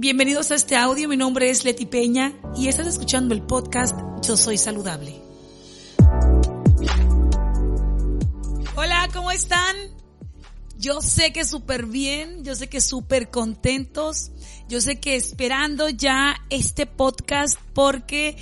Bienvenidos a este audio, mi nombre es Leti Peña y estás escuchando el podcast Yo Soy Saludable. Hola, ¿cómo están? Yo sé que súper bien, yo sé que súper contentos, yo sé que esperando ya este podcast porque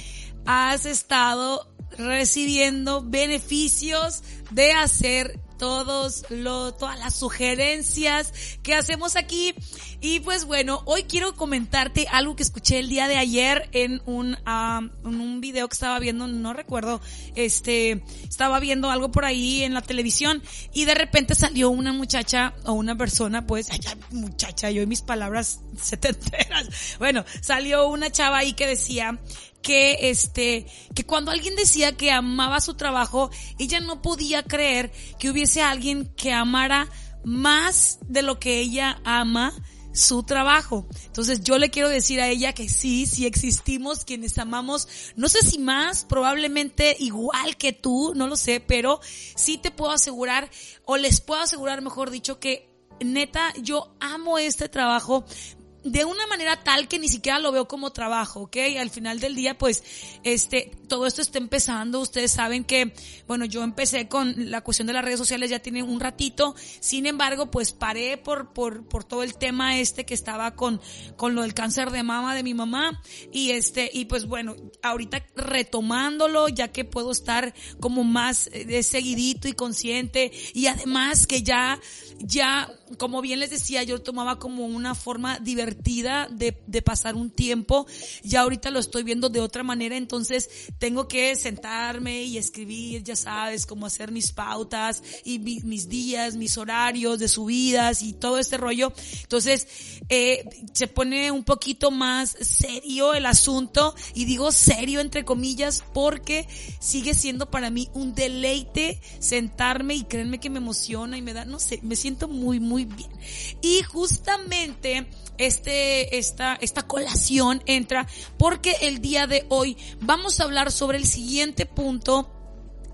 has estado recibiendo beneficios de hacer todos lo, todas las sugerencias que hacemos aquí. Y pues bueno, hoy quiero comentarte algo que escuché el día de ayer en un, en un video que estaba viendo, no recuerdo, este, estaba viendo algo por ahí en la televisión y de repente salió una muchacha o una persona, pues, muchacha, yo y mis palabras setenteras. Bueno, salió una chava ahí que decía que este, que cuando alguien decía que amaba su trabajo, ella no podía creer que hubiese alguien que amara más de lo que ella ama su trabajo. Entonces yo le quiero decir a ella que sí, sí existimos quienes amamos, no sé si más, probablemente igual que tú, no lo sé, pero sí te puedo asegurar, o les puedo asegurar, mejor dicho, que neta, yo amo este trabajo de una manera tal que ni siquiera lo veo como trabajo, ¿ok? Al final del día, pues, este, todo esto está empezando. Ustedes saben que, bueno, yo empecé con la cuestión de las redes sociales ya tiene un ratito. Sin embargo, pues paré por, por, por todo el tema este que estaba con, con lo del cáncer de mama de mi mamá. Y este, y pues bueno, ahorita retomándolo, ya que puedo estar como más eh, de seguidito y consciente. Y además que ya, ya, como bien les decía, yo tomaba como una forma divertida de, de pasar un tiempo. Ya ahorita lo estoy viendo de otra manera, entonces tengo que sentarme y escribir, ya sabes, cómo hacer mis pautas y mis días, mis horarios de subidas y todo este rollo. Entonces, eh, se pone un poquito más serio el asunto y digo serio entre comillas porque sigue siendo para mí un deleite sentarme y créanme que me emociona y me da, no sé, me siento muy, muy bien. Y justamente este, esta, esta colación entra porque el día de hoy vamos a hablar sobre el siguiente punto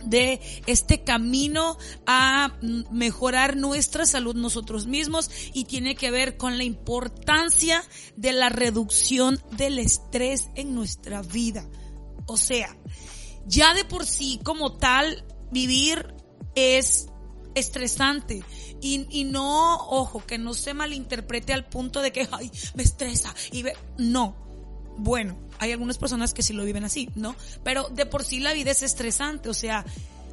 de este camino a mejorar nuestra salud nosotros mismos y tiene que ver con la importancia de la reducción del estrés en nuestra vida. O sea, ya de por sí como tal vivir es estresante y, y no, ojo, que no se malinterprete al punto de que, ay, me estresa y ve, no. Bueno, hay algunas personas que sí lo viven así, ¿no? Pero de por sí la vida es estresante, o sea,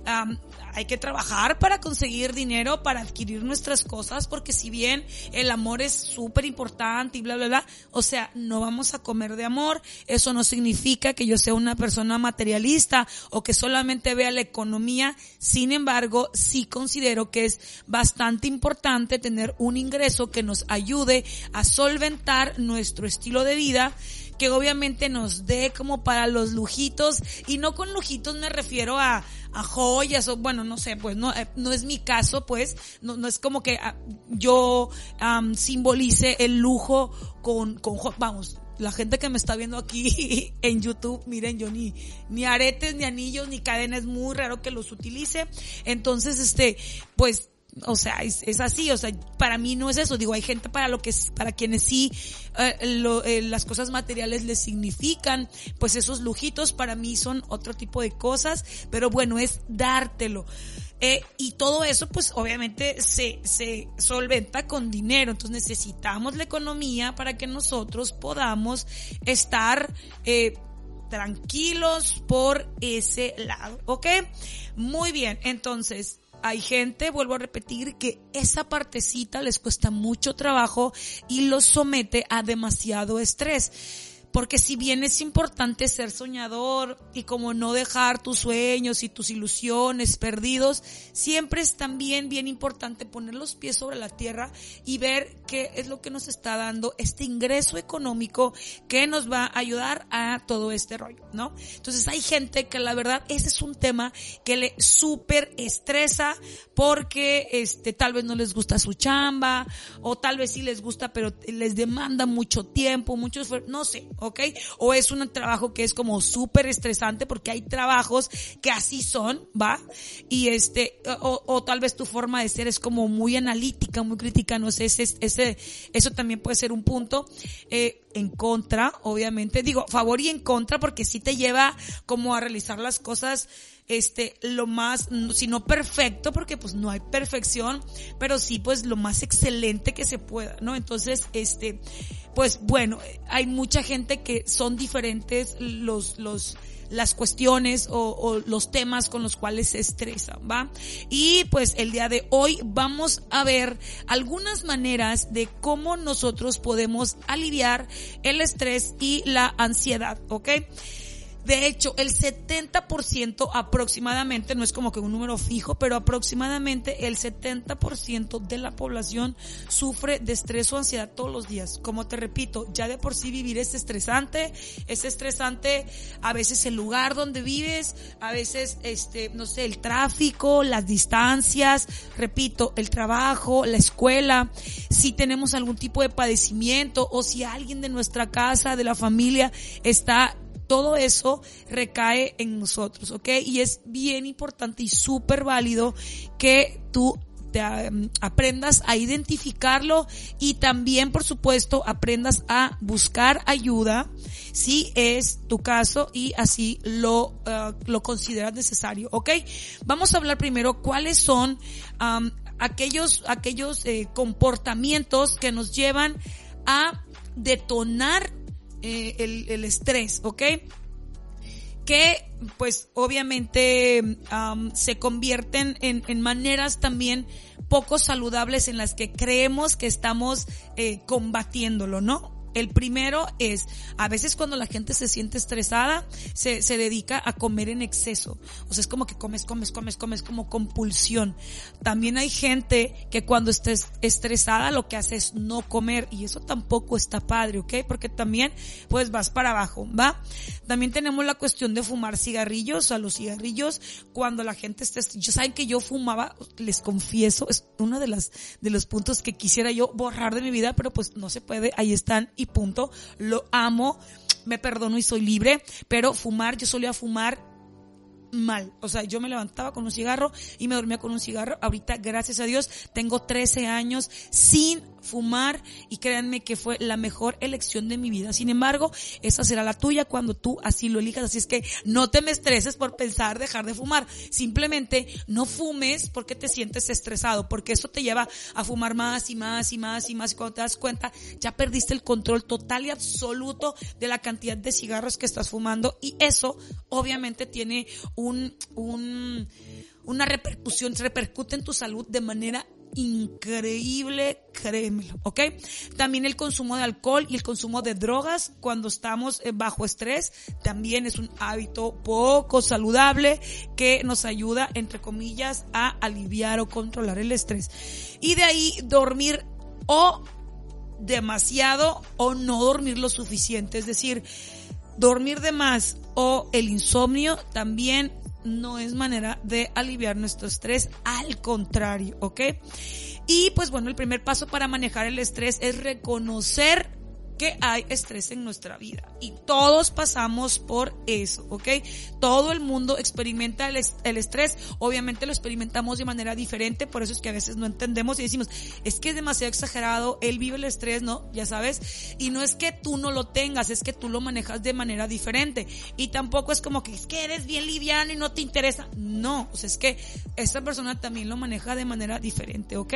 hay que trabajar para conseguir dinero, para adquirir nuestras cosas, porque si bien el amor es súper importante y bla, bla, bla, o sea, no vamos a comer de amor, eso no significa que yo sea una persona materialista o que solamente vea la economía, sin embargo, sí considero que es bastante importante tener un ingreso que nos ayude a solventar nuestro estilo de vida, que obviamente nos dé como para los lujitos, y no con lujitos me refiero a, a joyas o bueno, no sé, pues no, eh, no es mi caso, pues, no, no es como que ah, yo simbolice el lujo con, con, vamos, la gente que me está viendo aquí en YouTube, miren, yo ni, ni aretes, ni anillos, ni cadenas, es muy raro que los utilice. Entonces, este, pues, o sea, es, así, o sea, para mí no es eso, digo, hay gente para lo que, para quienes sí eh, eh, las cosas materiales les significan, pues esos lujitos para mí son otro tipo de cosas, pero bueno, es dártelo. Eh, y todo eso, pues obviamente se, se solventa con dinero, entonces necesitamos la economía para que nosotros podamos estar tranquilos por ese lado, ¿ok? Muy bien, entonces, hay gente, vuelvo a repetir, que esa partecita les cuesta mucho trabajo y los somete a demasiado estrés. Porque si bien es importante ser soñador y como no dejar tus sueños y tus ilusiones perdidos, siempre es también bien importante poner los pies sobre la tierra y ver qué es lo que nos está dando este ingreso económico que nos va a ayudar a todo este rollo, ¿no? Entonces hay gente que la verdad ese es un tema que le súper estresa porque este tal vez no les gusta su chamba o tal vez sí les gusta pero les demanda mucho tiempo, mucho esfuerzo, no sé ¿ok? O es un trabajo que es como súper estresante porque hay trabajos que así son, ¿va? Y este, o, o, tal vez tu forma de ser es como muy analítica, muy crítica, no sé, ese, ese, eso también puede ser un punto. Eh, en contra, obviamente, digo, favor y en contra porque sí te lleva como a realizar las cosas este, lo más, si no perfecto, porque pues no hay perfección, pero sí pues lo más excelente que se pueda, ¿no? Entonces, este, pues bueno, hay mucha gente que son diferentes los, los, las cuestiones o, los temas con los cuales se estresan, ¿va? Y pues el día de hoy vamos a ver algunas maneras de cómo nosotros podemos aliviar el estrés y la ansiedad, ¿ok? De hecho, el 70% aproximadamente, no es como que un número fijo, pero aproximadamente el 70% de la población sufre de estrés o ansiedad todos los días. Como te repito, ya de por sí vivir es estresante, es estresante a veces el lugar donde vives, a veces este, no sé, el tráfico, las distancias, repito, el trabajo, la escuela, si tenemos algún tipo de padecimiento o si alguien de nuestra casa, de la familia está todo eso recae en nosotros, ¿ok? Y es bien importante y súper válido que tú te um, aprendas a identificarlo y también, por supuesto, aprendas a buscar ayuda si es tu caso y así lo, uh, lo consideras necesario, ¿ok? Vamos a hablar primero cuáles son um, aquellos, aquellos eh, comportamientos que nos llevan a detonar eh, el, el, estrés, ¿ok? Que pues obviamente um, se convierten en, en, maneras también poco saludables en las que creemos que estamos eh, combatiéndolo, ¿no? El primero es, a veces cuando la gente se siente estresada, se, se, dedica a comer en exceso. O sea, es como que comes, comes, comes, comes, como compulsión. También hay gente que cuando estés estresada lo que hace es no comer y eso tampoco está padre, ¿ok? Porque también, pues vas para abajo, ¿va? También tenemos la cuestión de fumar cigarrillos, o sea, los cigarrillos, cuando la gente está, yo saben que yo fumaba, les confieso, es uno de las, de los puntos que quisiera yo borrar de mi vida, pero pues no se puede, ahí están y punto. Lo amo, me perdono y soy libre, pero fumar, yo solía fumar mal. O sea, yo me levantaba con un cigarro y me dormía con un cigarro. Ahorita, gracias a Dios, tengo 13 años sin fumar y créanme que fue la mejor elección de mi vida. Sin embargo, esa será la tuya cuando tú así lo elijas. Así es que no te me estreses por pensar dejar de fumar. Simplemente no fumes porque te sientes estresado, porque eso te lleva a fumar más y más y más y más. Y cuando te das cuenta, ya perdiste el control total y absoluto de la cantidad de cigarros que estás fumando y eso obviamente tiene un, un, una repercusión, repercute en tu salud de manera increíble, créemelo, ¿ok? También el consumo de alcohol y el consumo de drogas cuando estamos eh, bajo estrés también es un hábito poco saludable que nos ayuda, entre comillas, a aliviar o controlar el estrés. Y de ahí dormir o demasiado o no dormir lo suficiente, es decir, dormir de más o el insomnio también no es manera de aliviar nuestro estrés, al contrario, ¿ok? Y pues bueno, el primer paso para manejar el estrés es reconocer que hay estrés en nuestra vida y todos pasamos por eso, ¿ok? Todo el mundo experimenta el, estrés, obviamente lo experimentamos de manera diferente, por eso es que a veces no entendemos y decimos, es que es demasiado exagerado, él vive el estrés, ¿no? Ya sabes, y no es que tú no lo tengas, es que tú lo manejas de manera diferente y tampoco es como que es que eres bien liviano y no te interesa, no, o sea, es que esta persona también lo maneja de manera diferente, ¿ok?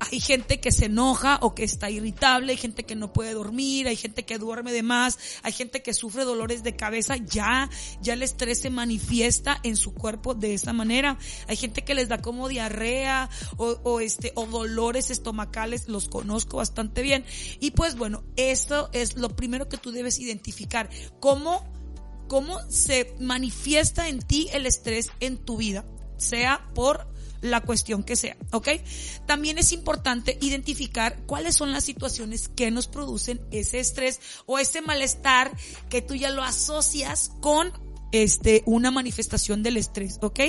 Hay gente que se enoja o que está irritable, hay gente que no puede dormir, hay gente que duerme de más, hay gente que sufre dolores de cabeza, ya, ya el estrés se manifiesta en su cuerpo de esa manera. Hay gente que les da como diarrea o, o este, o dolores estomacales, los conozco bastante bien. Y pues bueno, esto es lo primero que tú debes identificar. ¿Cómo, cómo se manifiesta en ti el estrés en tu vida? Sea por la cuestión que sea, ¿ok? También es importante identificar cuáles son las situaciones que nos producen ese estrés o ese malestar que tú ya lo asocias con este, una manifestación del estrés, ¿ok?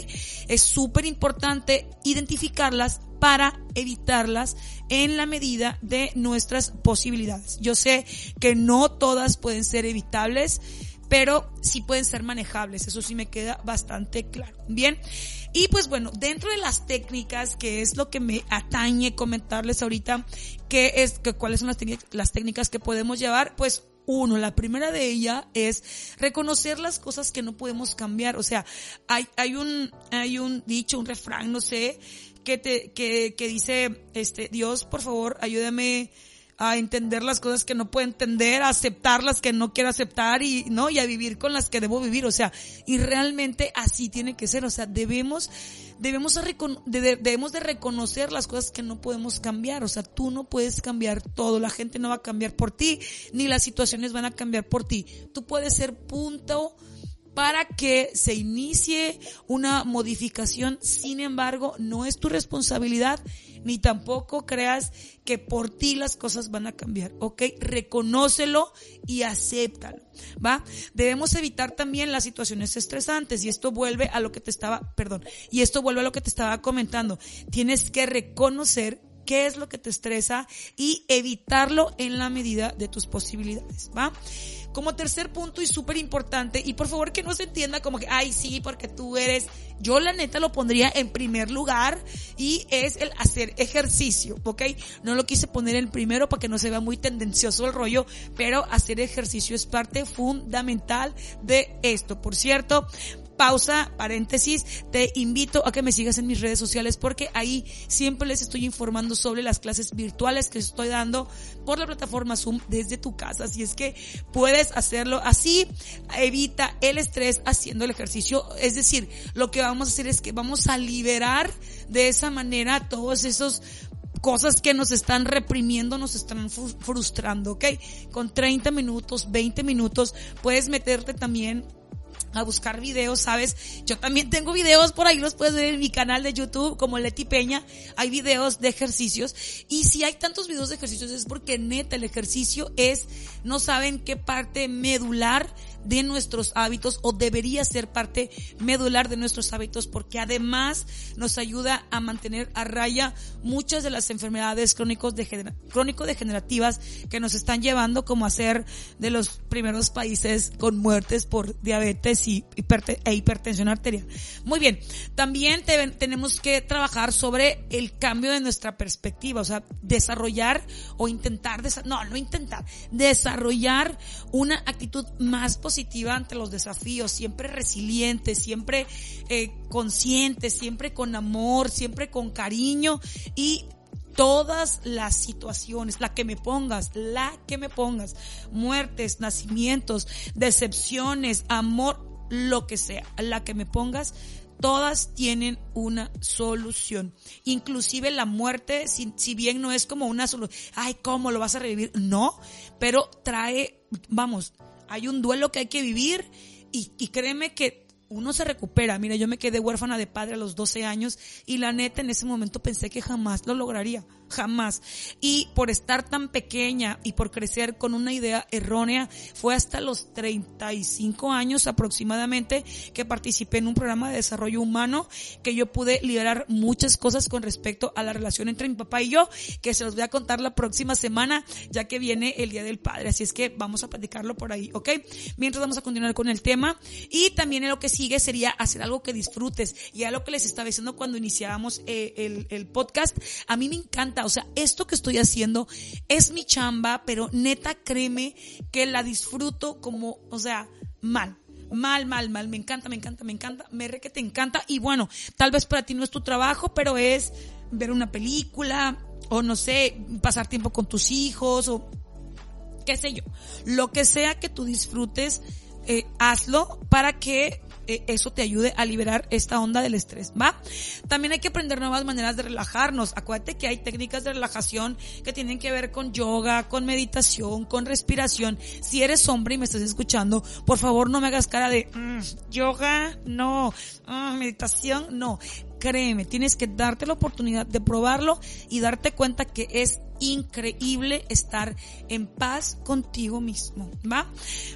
Es súper importante identificarlas para evitarlas en la medida de nuestras posibilidades. Yo sé que no todas pueden ser evitables, pero sí pueden ser manejables. Eso sí me queda bastante claro. Bien. Y pues bueno, dentro de las técnicas, que es lo que me atañe comentarles ahorita, que es, que cuáles son las, las técnicas que podemos llevar, pues uno, la primera de ellas es reconocer las cosas que no podemos cambiar. O sea, hay, hay un, hay un dicho, un refrán, no sé, que te, que, que dice, este, Dios, por favor, ayúdame a entender las cosas que no puedo entender, a aceptar las que no quiero aceptar y, ¿no? Y a vivir con las que debo vivir. O sea, y realmente así tiene que ser. O sea, debemos, debemos, debemos de reconocer las cosas que no podemos cambiar. O sea, tú no puedes cambiar todo. La gente no va a cambiar por ti, ni las situaciones van a cambiar por ti. Tú puedes ser punto para que se inicie una modificación. Sin embargo, no es tu responsabilidad ni tampoco creas que por ti las cosas van a cambiar, ¿ok? Reconócelo y acéptalo, ¿va? Debemos evitar también las situaciones estresantes y esto vuelve a lo que te estaba, perdón, y esto vuelve a lo que te estaba comentando. Tienes que reconocer qué es lo que te estresa y evitarlo en la medida de tus posibilidades, ¿va? Como tercer punto y súper importante, y por favor que no se entienda como que, ay, sí, porque tú eres, yo la neta lo pondría en primer lugar y es el hacer ejercicio, ¿ok? No lo quise poner en primero para que no se vea muy tendencioso el rollo, pero hacer ejercicio es parte fundamental de esto. Por cierto, pausa, paréntesis, te invito a que me sigas en mis redes sociales porque ahí siempre les estoy informando sobre las clases virtuales que estoy dando por la plataforma Zoom desde tu casa. Así es que puedes hacerlo así, evita el estrés haciendo el ejercicio. Es decir, lo que vamos a hacer es que vamos a liberar de esa manera todos esos cosas que nos están reprimiendo, nos están frustrando, ¿ok? Con 30 minutos, 20 minutos, puedes meterte también a buscar videos, ¿sabes? Yo también tengo videos por ahí, los puedes ver en mi canal de YouTube como Leti Peña. Hay videos de ejercicios. Y si hay tantos videos de ejercicios es porque neta el ejercicio es, no saben qué parte medular de nuestros hábitos o debería ser parte medular de nuestros hábitos porque además nos ayuda a mantener a raya muchas de las enfermedades crónicos crónico degenerativas que nos están llevando como a ser de los primeros países con muertes por diabetes y e hipertensión arterial. Muy bien, también tenemos que trabajar sobre el cambio de nuestra perspectiva, o sea, desarrollar o intentar, no, no intentar, desarrollar una actitud más positiva positiva ante los desafíos, siempre resiliente, siempre eh, consciente, siempre con amor, siempre con cariño y todas las situaciones, la que me pongas, la que me pongas, muertes, nacimientos, decepciones, amor, lo que sea, la que me pongas, todas tienen una solución. Inclusive la muerte, si, si, bien no es como una solución, ay, ¿cómo lo vas a revivir? No, pero trae, vamos, hay un duelo que hay que vivir y, y créeme que uno se recupera. Mira, yo me quedé huérfana de padre a los 12 años y la neta en ese momento pensé que jamás lo lograría jamás. Y por estar tan pequeña y por crecer con una idea errónea, fue hasta los 35 años aproximadamente que participé en un programa de desarrollo humano que yo pude liberar muchas cosas con respecto a la relación entre mi papá y yo, que se los voy a contar la próxima semana, ya que viene el Día del Padre. Así es que vamos a platicarlo por ahí, ¿ok? Mientras vamos a continuar con el tema. Y también lo que sigue sería hacer algo que disfrutes. Y a lo que les estaba diciendo cuando iniciábamos eh, el, el podcast, a mí me encanta o sea, esto que estoy haciendo es mi chamba, pero neta créeme que la disfruto como, o sea, mal. Mal, mal, mal. Me encanta, me encanta, me encanta. Me re que te encanta. Y bueno, tal vez para ti no es tu trabajo, pero es ver una película o no sé, pasar tiempo con tus hijos o qué sé yo. Lo que sea que tú disfrutes, eh, hazlo para que eso te ayude a liberar esta onda del estrés, ¿va? También hay que aprender nuevas maneras de relajarnos. Acuérdate que hay técnicas de relajación que tienen que ver con yoga, con meditación, con respiración. Si eres hombre y me estás escuchando, por favor no me hagas cara de mm, yoga, no, mm, meditación, no créeme, tienes que darte la oportunidad de probarlo y darte cuenta que es increíble estar en paz contigo mismo, ¿va?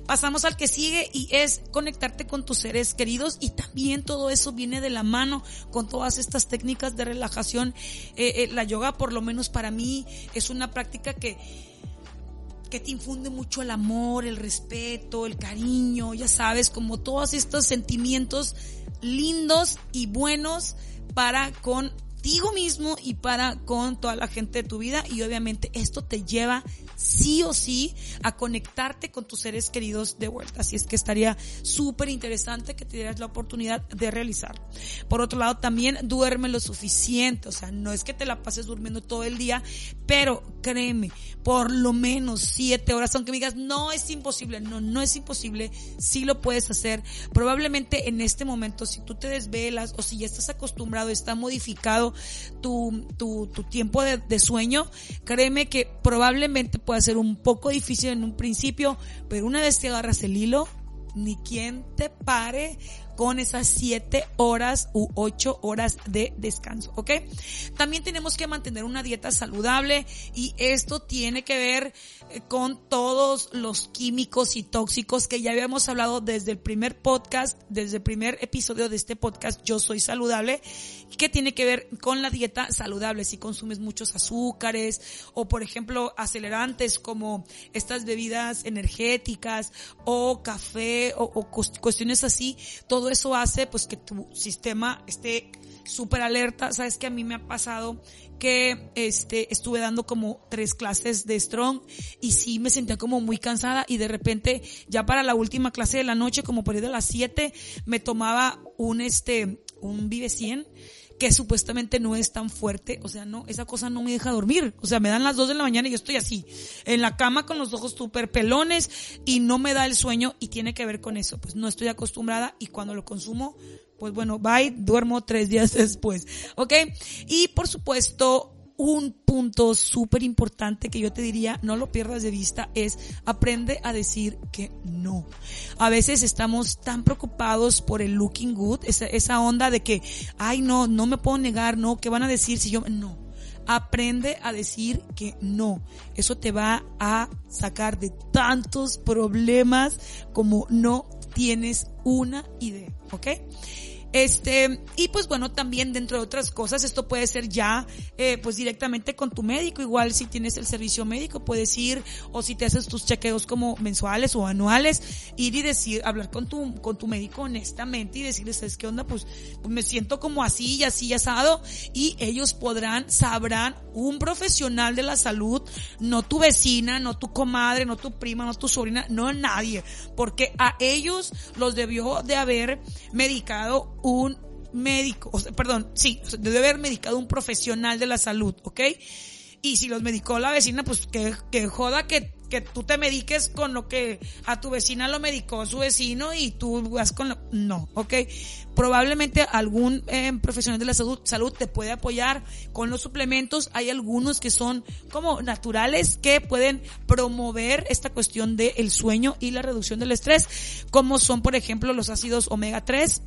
Pasamos al que sigue y es conectarte con tus seres queridos y también todo eso viene de la mano con todas estas técnicas de relajación. Eh, eh, la yoga, por lo menos para mí, es una práctica que que te infunde mucho el amor, el respeto, el cariño, ya sabes, como todos estos sentimientos lindos y buenos para contigo mismo y para con toda la gente de tu vida y obviamente esto te lleva sí o sí a conectarte con tus seres queridos de vuelta. Así es que estaría súper interesante que te dieras la oportunidad de realizarlo. Por otro lado, también duerme lo suficiente. O sea, no es que te la pases durmiendo todo el día, pero créeme, por lo menos siete horas, aunque me digas, no es imposible. No, no es imposible. Sí lo puedes hacer. Probablemente en este momento, si tú te desvelas o si ya estás acostumbrado, está modificado tu, tu, tu tiempo de, sueño, créeme que probablemente puede ser un poco difícil en un principio, pero una vez que agarras el hilo, ni quien te pare con esas siete horas u ocho horas de descanso, ¿ok? También tenemos que mantener una dieta saludable y esto tiene que ver eh, con todos los químicos y tóxicos que ya habíamos hablado desde el primer podcast, desde el primer episodio de este podcast, Yo Soy Saludable, que tiene que ver con la dieta saludable, si consumes muchos azúcares o por ejemplo acelerantes como estas bebidas energéticas o café o, o cuestiones así, todo todo eso hace pues que tu sistema esté súper alerta. Sabes que a mí me ha pasado que este estuve dando como tres clases de strong y sí me sentía como muy cansada y de repente ya para la última clase de la noche como por ahí de las 7 me tomaba un este un Vive 100 que supuestamente no es tan fuerte, o sea, no, esa cosa no me deja dormir, o sea, me dan las 2 de la mañana y yo estoy así, en la cama con los ojos súper pelones y no me da el sueño y tiene que ver con eso, pues no estoy acostumbrada y cuando lo consumo, pues bueno, bye, duermo tres días después, ¿ok? Y por supuesto, un punto súper importante que yo te diría, no lo pierdas de vista, es aprende a decir que no. A veces estamos tan preocupados por el looking good, esa, esa onda de que, ay no, no me puedo negar, no, ¿qué van a decir si yo, no. Aprende a decir que no. Eso te va a sacar de tantos problemas como no tienes una idea, ¿ok? Este, y pues bueno, también dentro de otras cosas, esto puede ser ya, eh, pues directamente con tu médico, igual si tienes el servicio médico, puedes ir, o si te haces tus chequeos como mensuales o anuales, ir y decir, hablar con tu, con tu médico honestamente y decirles, ¿sabes qué onda? Pues, pues me siento como así y así y asado, y ellos podrán, sabrán, un profesional de la salud, no tu vecina, no tu comadre, no tu prima, no tu sobrina, no nadie, porque a ellos los debió de haber medicado un médico, o sea, perdón, sí, debe haber medicado un profesional de la salud, ¿ok? Y si los medicó la vecina, pues que, que joda que, que tú te mediques con lo que a tu vecina lo medicó su vecino y tú vas con lo... No, ¿ok? Probablemente algún eh, profesional de la salud, salud te puede apoyar con los suplementos. Hay algunos que son como naturales que pueden promover esta cuestión del sueño y la reducción del estrés, como son, por ejemplo, los ácidos omega 3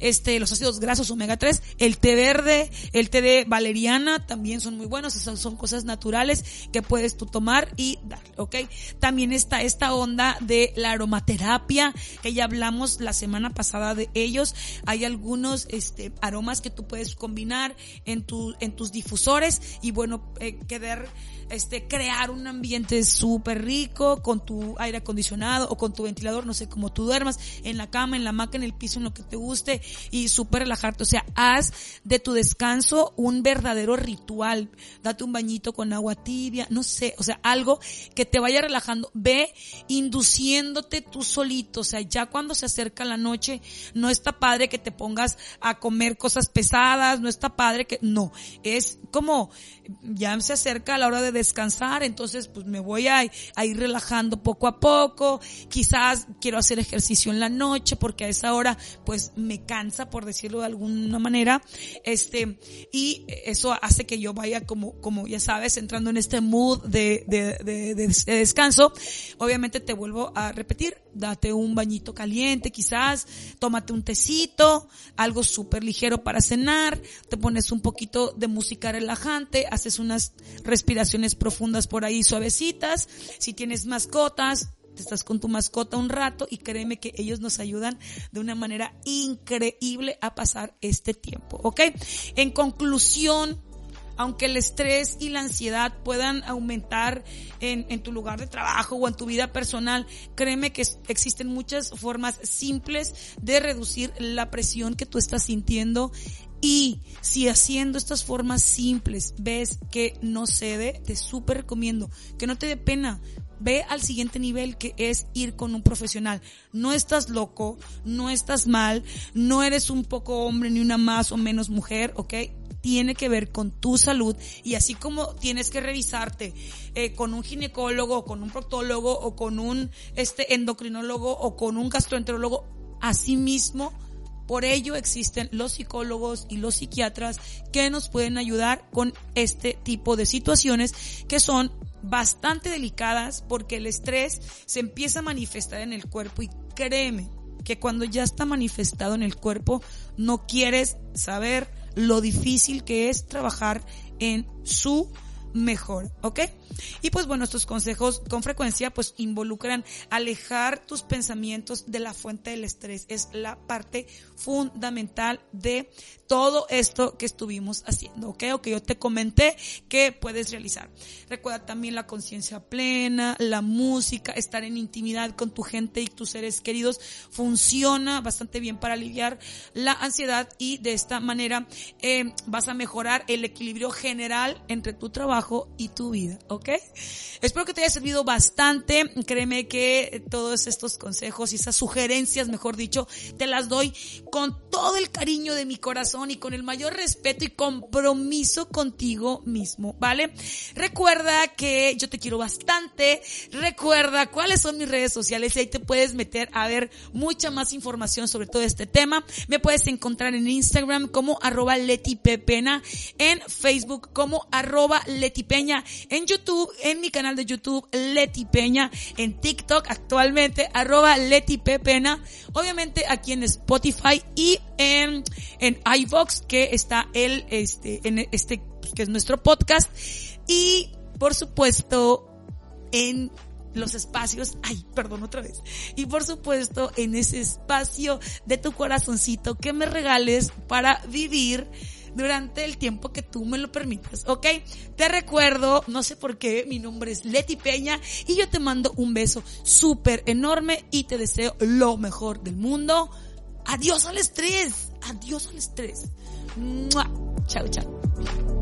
este, los ácidos grasos omega 3, el té verde, el té de valeriana también son muy buenos, esas son cosas naturales que puedes tú tomar y dar, ¿ok? También está esta onda de la aromaterapia, que ya hablamos la semana pasada de ellos. Hay algunos, este, aromas que tú puedes combinar en tu, en tus difusores y bueno, eh, quedar, este, crear un ambiente súper rico con tu aire acondicionado o con tu ventilador, no sé, cómo tú duermas, en la cama, en la hamaca, en el piso, en lo que te guste y súper relajarte. O sea, haz de tu descanso un verdadero ritual. Date un bañito con agua tibia, no sé, o sea, algo que te vaya relajando. Ve induciéndote tú solito. O sea, ya cuando se acerca la noche, no está padre que te pongas a comer cosas pesadas, no está padre que, no, es como, ya se acerca la hora de descansar, entonces pues me voy a, a ir relajando poco a poco. Quizás quiero hacer ejercicio en la noche porque a esa hora pues me cansa, por decirlo de alguna manera, este, y eso hace que yo vaya como, como ya sabes, entrando en este mood de, de, de, de descanso. Obviamente te vuelvo a repetir, date un bañito caliente quizás, tómate un tecito, algo súper ligero para cenar, te pones un poquito de música relajante, haces unas respiraciones profundas por ahí suavecitas, si tienes mascotas, te estás con tu mascota un rato y créeme que ellos nos ayudan de una manera increíble a pasar este tiempo, ¿ok? En conclusión, aunque el estrés y la ansiedad puedan aumentar en, en, tu lugar de trabajo o en tu vida personal, créeme que existen muchas formas simples de reducir la presión que tú estás sintiendo y si haciendo estas formas simples ves que no cede, te súper recomiendo que no te dé pena. Ve al siguiente nivel que es ir con un profesional. No estás loco, no estás mal, no eres un poco hombre ni una más o menos mujer, ¿ok? Tiene que ver con tu salud y así como tienes que revisarte eh, con un ginecólogo, con un proctólogo o con un este endocrinólogo o con un gastroenterólogo, así mismo por ello existen los psicólogos y los psiquiatras que nos pueden ayudar con este tipo de situaciones que son bastante delicadas porque el estrés se empieza a manifestar en el cuerpo y créeme que cuando ya está manifestado en el cuerpo no quieres saber lo difícil que es trabajar en su mejor, ¿ok? Y pues bueno, estos consejos con frecuencia pues involucran alejar tus pensamientos de la fuente del estrés. Es la parte fundamental de todo esto que estuvimos haciendo, ¿ok? O que yo te comenté que puedes realizar. Recuerda también la conciencia plena, la música, estar en intimidad con tu gente y tus seres queridos funciona bastante bien para aliviar la ansiedad y de esta manera eh, vas a mejorar el equilibrio general entre tu trabajo y tu vida, ¿ok? Espero que te haya servido bastante. Créeme que todos estos consejos y esas sugerencias, mejor dicho, te las doy con todo el cariño de mi corazón y con el mayor respeto y compromiso contigo mismo, ¿vale? Recuerda que yo te quiero bastante. Recuerda cuáles son mis redes sociales y ahí te puedes meter a ver mucha más información sobre todo este tema. Me puedes encontrar en Instagram como arroba letipepena, en Facebook como arroba letipeña, en YouTube, en mi canal de YouTube Leti Peña, en TikTok actualmente arroba Leti Pepena, obviamente aquí en Spotify y en, en iVox que está el, este, en este, que es nuestro podcast. Y por supuesto en los espacios, ay, perdón otra vez, y por supuesto en ese espacio de tu corazoncito que me regales para vivir durante el tiempo que tú me lo permitas, ¿ok? Te recuerdo, no sé por qué, mi nombre es Leti Peña y yo te mando un beso súper enorme y te deseo lo mejor del mundo. Adiós al estrés, adiós al estrés. Chao, chao.